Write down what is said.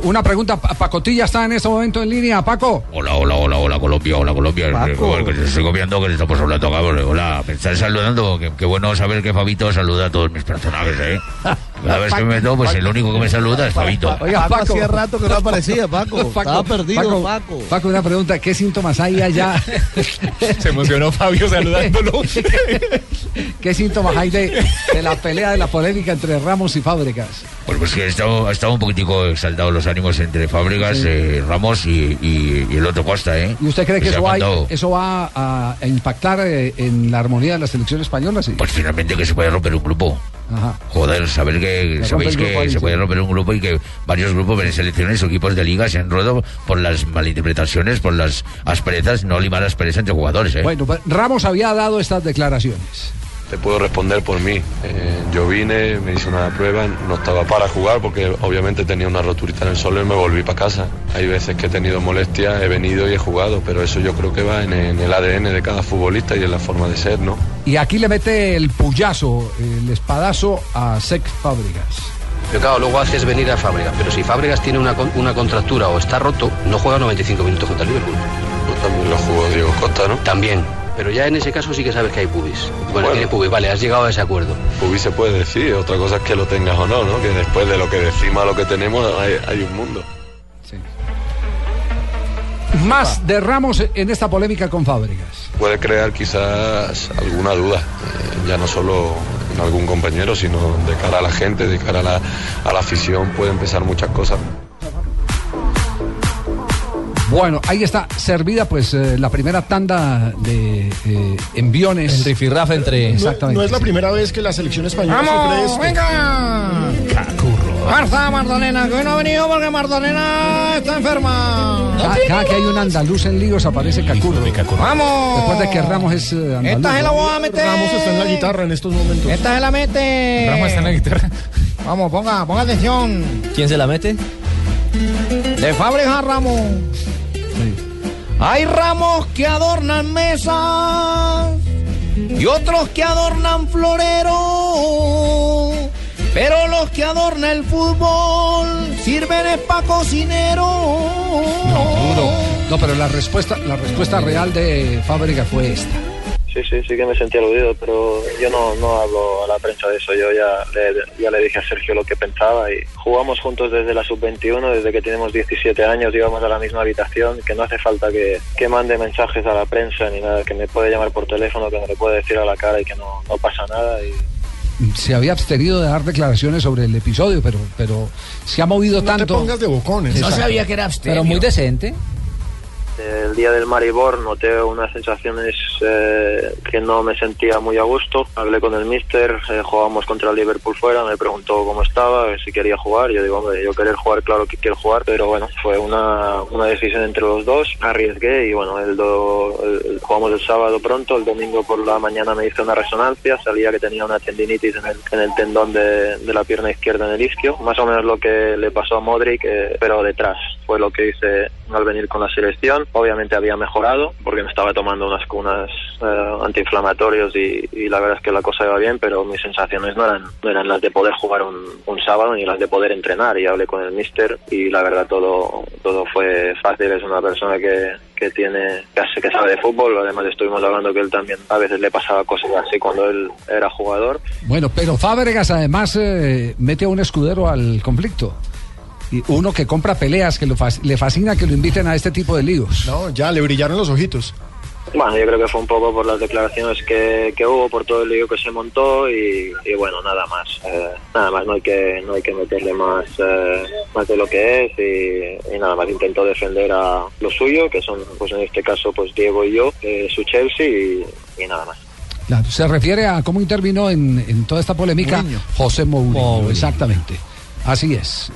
Una pregunta, Pa- Pacotilla está en este momento en línea, Paco. Hola, hola, hola, hola, Colombia, hola, Colombia. Paco. Eh, Que te estoy copiando que le estamos hablando acá. Hola, me están saludando. Qué bueno saber que Fabito saluda a todos mis personajes, ¿eh? Cada vez que me meto, pues el único que me saluda es Fabito. Oiga, Paco, hacía rato que no aparecía, Paco. Paco, Estaba perdido, Paco. Paco, una pregunta, ¿qué síntomas hay allá? Se emocionó Fabio saludándolo. ¿Qué síntomas hay de, de la pelea, de la polémica entre Ramos y Fábricas? Pues, pues que ha estado, ha estado un poquitico exaltados los ánimos entre Fábricas, eh, Ramos y, y- y el otro Costa, ¿eh? ¿Y usted cree que eso, ha hay- eso va a, a impactar eh, en la armonía de la selección española? Sí. Pues finalmente que se puede romper un grupo. Ajá. Joder, saber que Se sabéis que ahí, se sí. puede romper un grupo y que varios grupos de selecciones o equipos de liga se han roto por las malinterpretaciones, por las asperezas, no limar asperezas entre jugadores, ¿eh? Bueno, pues, Ramos había dado estas declaraciones. Te puedo responder por mí. Eh, yo vine, me hice una prueba, no estaba para jugar porque obviamente tenía una roturita en el suelo y me volví para casa. Hay veces que he tenido molestias, he venido y he jugado, pero eso yo creo que va en, en el ADN de cada futbolista y en la forma de ser, ¿no? Y aquí le mete el puyazo, el espadazo a Sec Fábricas. Pero claro, luego haces venir a Fábregas. Pero si Fábregas tiene una, con- una contractura o está roto, no juega 95 minutos contra el Liverpool. Pues también lo jugó Diego Costa, ¿no? También. Pero ya en ese caso sí que sabes que hay pubis. Bueno, Bueno. tiene pubis. Vale, has llegado a ese acuerdo. Pubi se puede decir, otra cosa es que lo tengas o no, ¿no? Que después de lo que decimos a lo que tenemos hay, hay un mundo. Más de Ramos en esta polémica con Fábricas. Puede crear quizás alguna duda, eh, ya no solo en algún compañero, sino de cara a la gente, de cara a la, a la afición, puede empezar muchas cosas. Bueno, ahí está servida pues eh, la primera tanda de eh, enviones. El rifirrafe entre. Exactamente. No es la primera vez que la selección española sufre esto. venga! Marta Martorena, que hoy no ha venido porque Martorena está enferma. Cada, cada que hay un andaluz en líos aparece Cacurro. ¡Vamos! Después de que Ramos es eh, andaluz. Esta se la voy a meter. Ramos está en la guitarra en estos momentos. Esta se la mete. Ramos está en la guitarra. Vamos, ponga, ponga atención. ¿Quién se la mete? De Fábregas a Hay ramos que adornan mesas y otros que adornan floreros. Pero los que adornan el fútbol sirven es pa' cocinero. No, no, pero la respuesta, la respuesta real de Fábricas fue esta. Sí, sí, sí que me sentí aludido, pero yo no, no hablo a la prensa de eso. Yo ya le, ya le dije a Sergio lo que pensaba y jugamos juntos desde la sub-21, desde que tenemos 17 años, íbamos a la misma habitación, que no hace falta que, que mande mensajes a la prensa ni nada, que me puede llamar por teléfono, que me lo puede decir a la cara y que no, no pasa nada. Y, Se había abstenido de dar declaraciones sobre el episodio, pero, pero se ha movido No te tanto. pongas de bocones. No sabía que era Pero muy decente. El día del Maribor noté unas sensaciones eh, que no me sentía muy a gusto. Hablé con el mister, eh, jugábamos contra el Liverpool fuera, me preguntó cómo estaba, si quería jugar. Yo digo, hombre, yo querer jugar, claro que quiero jugar, pero bueno, fue una, una decisión entre los dos. Arriesgué y bueno, el do- jugamos el sábado pronto, el domingo por la mañana me hice una resonancia, salía que tenía una tendinitis en el, en el tendón de, de la pierna izquierda en el isquio, más o menos lo que le pasó a Modric, eh, pero detrás. Fue lo que hice al venir con la selección. Obviamente había mejorado porque me estaba tomando unas unas eh, antiinflamatorios y, y la verdad es que la cosa iba bien, pero mis sensaciones no eran, no eran las de poder jugar un, sábado ni las de poder entrenar. Y hablé con el mister y la verdad todo, todo fue fácil. Es una persona que, que tiene que, que sabe de fútbol. Además estuvimos hablando que él también a veces le pasaba cosas así cuando él era jugador. Bueno, pero Fábregas además eh, mete a un escudero al conflicto. Y uno que compra peleas, que lo fas- le fascina que lo inviten a este tipo de líos. No, ya le brillaron los ojitos. Bueno, yo creo que fue un poco por las declaraciones que, que hubo, por todo el lío que se montó y, y bueno, nada más. Eh, nada más, no hay que no hay que meterle más, eh, más de lo que es y, y nada más. Intentó defender a lo suyo, que son, pues en este caso, pues Diego y yo, eh, su Chelsea y, y nada más. Claro, se refiere a cómo intervino en, en toda esta polémica José Mourinho. Mourinho. Exactamente. Así es.